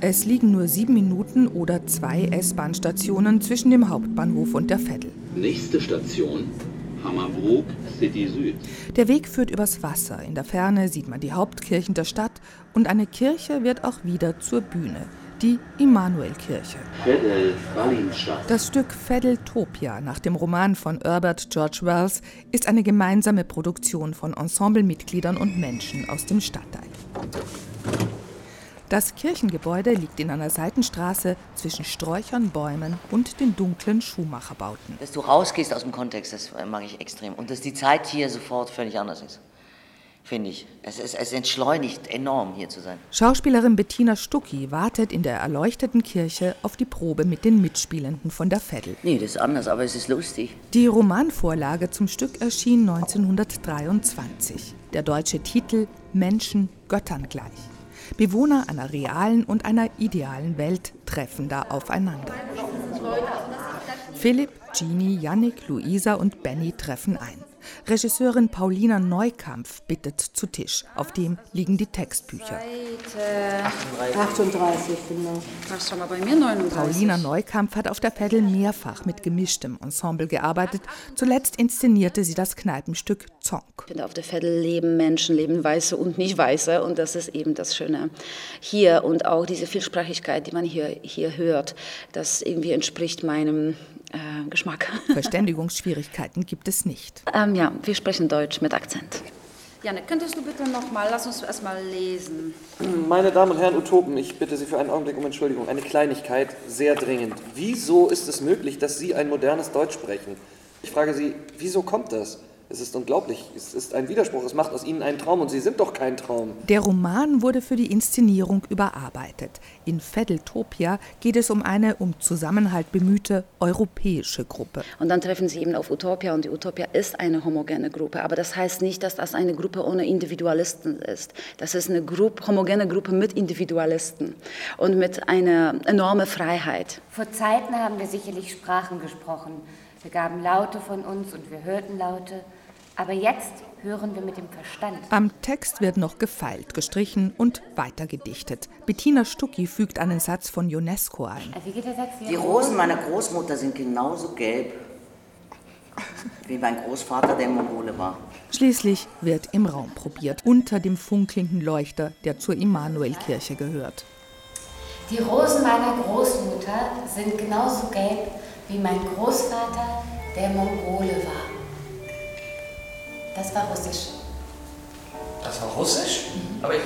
Es liegen nur sieben Minuten oder zwei S-Bahn-Stationen zwischen dem Hauptbahnhof und der Veddel. Nächste Station, Hammerbrook, City Süd. Der Weg führt übers Wasser. In der Ferne sieht man die Hauptkirchen der Stadt und eine Kirche wird auch wieder zur Bühne. Die Immanuelkirche. Das Stück Feddeltopia nach dem Roman von Herbert George Wells ist eine gemeinsame Produktion von Ensemblemitgliedern und Menschen aus dem Stadtteil. Das Kirchengebäude liegt in einer Seitenstraße zwischen Sträuchern, Bäumen und den dunklen Schuhmacherbauten. Dass du rausgehst aus dem Kontext, das mag ich extrem. Und dass die Zeit hier sofort völlig anders ist. Finde ich. Es, es, es entschleunigt enorm, hier zu sein. Schauspielerin Bettina Stucki wartet in der erleuchteten Kirche auf die Probe mit den Mitspielenden von der Veddel. Nee, das ist anders, aber es ist lustig. Die Romanvorlage zum Stück erschien 1923. Der deutsche Titel Menschen Göttern gleich. Bewohner einer realen und einer idealen Welt treffen da aufeinander. Philipp, Gini, Yannick, Luisa und Benny treffen ein. Regisseurin Paulina Neukampf bittet zu Tisch. Auf dem liegen die Textbücher. 38, genau. Das schon mal bei mir 39. Paulina Neukampf hat auf der Veddel mehrfach mit gemischtem Ensemble gearbeitet. Zuletzt inszenierte sie das Kneipenstück Zonk. Ich finde, auf der Veddel leben Menschen, leben Weiße und Nicht-Weiße. Und das ist eben das Schöne hier. Und auch diese Vielsprachigkeit, die man hier, hier hört, das irgendwie entspricht meinem äh, Geschmack. Verständigungsschwierigkeiten gibt es nicht. Ähm, ja, wir sprechen Deutsch mit Akzent. Janik, könntest du bitte nochmal, lass uns erst mal lesen. Meine Damen und Herren Utopen, ich bitte Sie für einen Augenblick um Entschuldigung. Eine Kleinigkeit, sehr dringend. Wieso ist es möglich, dass Sie ein modernes Deutsch sprechen? Ich frage Sie, wieso kommt das? Es ist unglaublich. Es ist ein Widerspruch. Es macht aus Ihnen einen Traum und Sie sind doch kein Traum. Der Roman wurde für die Inszenierung überarbeitet. In Feddeltopia geht es um eine um Zusammenhalt bemühte europäische Gruppe. Und dann treffen sie eben auf Utopia und die Utopia ist eine homogene Gruppe. Aber das heißt nicht, dass das eine Gruppe ohne Individualisten ist. Das ist eine Gruppe, homogene Gruppe mit Individualisten und mit einer enormen Freiheit. Vor Zeiten haben wir sicherlich Sprachen gesprochen. Wir gaben Laute von uns und wir hörten Laute. Aber jetzt hören wir mit dem Verstand. Am Text wird noch gefeilt, gestrichen und weitergedichtet. Bettina Stucki fügt einen Satz von UNESCO ein. Wie geht der Satz? Die Rosen meiner Großmutter sind genauso gelb wie mein Großvater, der Mongole war. Schließlich wird im Raum probiert, unter dem funkelnden Leuchter, der zur Immanuelkirche gehört. Die Rosen meiner Großmutter sind genauso gelb wie mein Großvater, der Mongole war. Das war Russisch. Das war Russisch? Aber ich.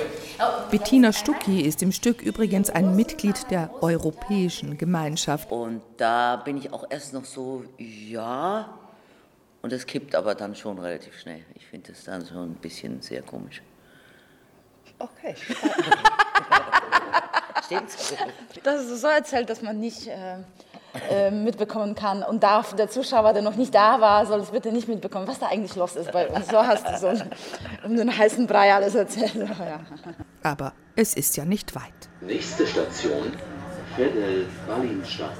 Bettina Stucki ist im Stück übrigens ein Mitglied der Europäischen Gemeinschaft. Und da bin ich auch erst noch so, ja. Und es kippt aber dann schon relativ schnell. Ich finde es dann schon ein bisschen sehr komisch. Okay. Stimmt's? Das ist so erzählt, dass man nicht äh, äh, mitbekommen kann. Und darf der Zuschauer, der noch nicht da war, soll es bitte nicht mitbekommen, was da eigentlich los ist bei uns. So hast du so um den heißen Brei alles erzählt. Ja. Aber es ist ja nicht weit. Nächste Station, Veddel, Wallinstadt.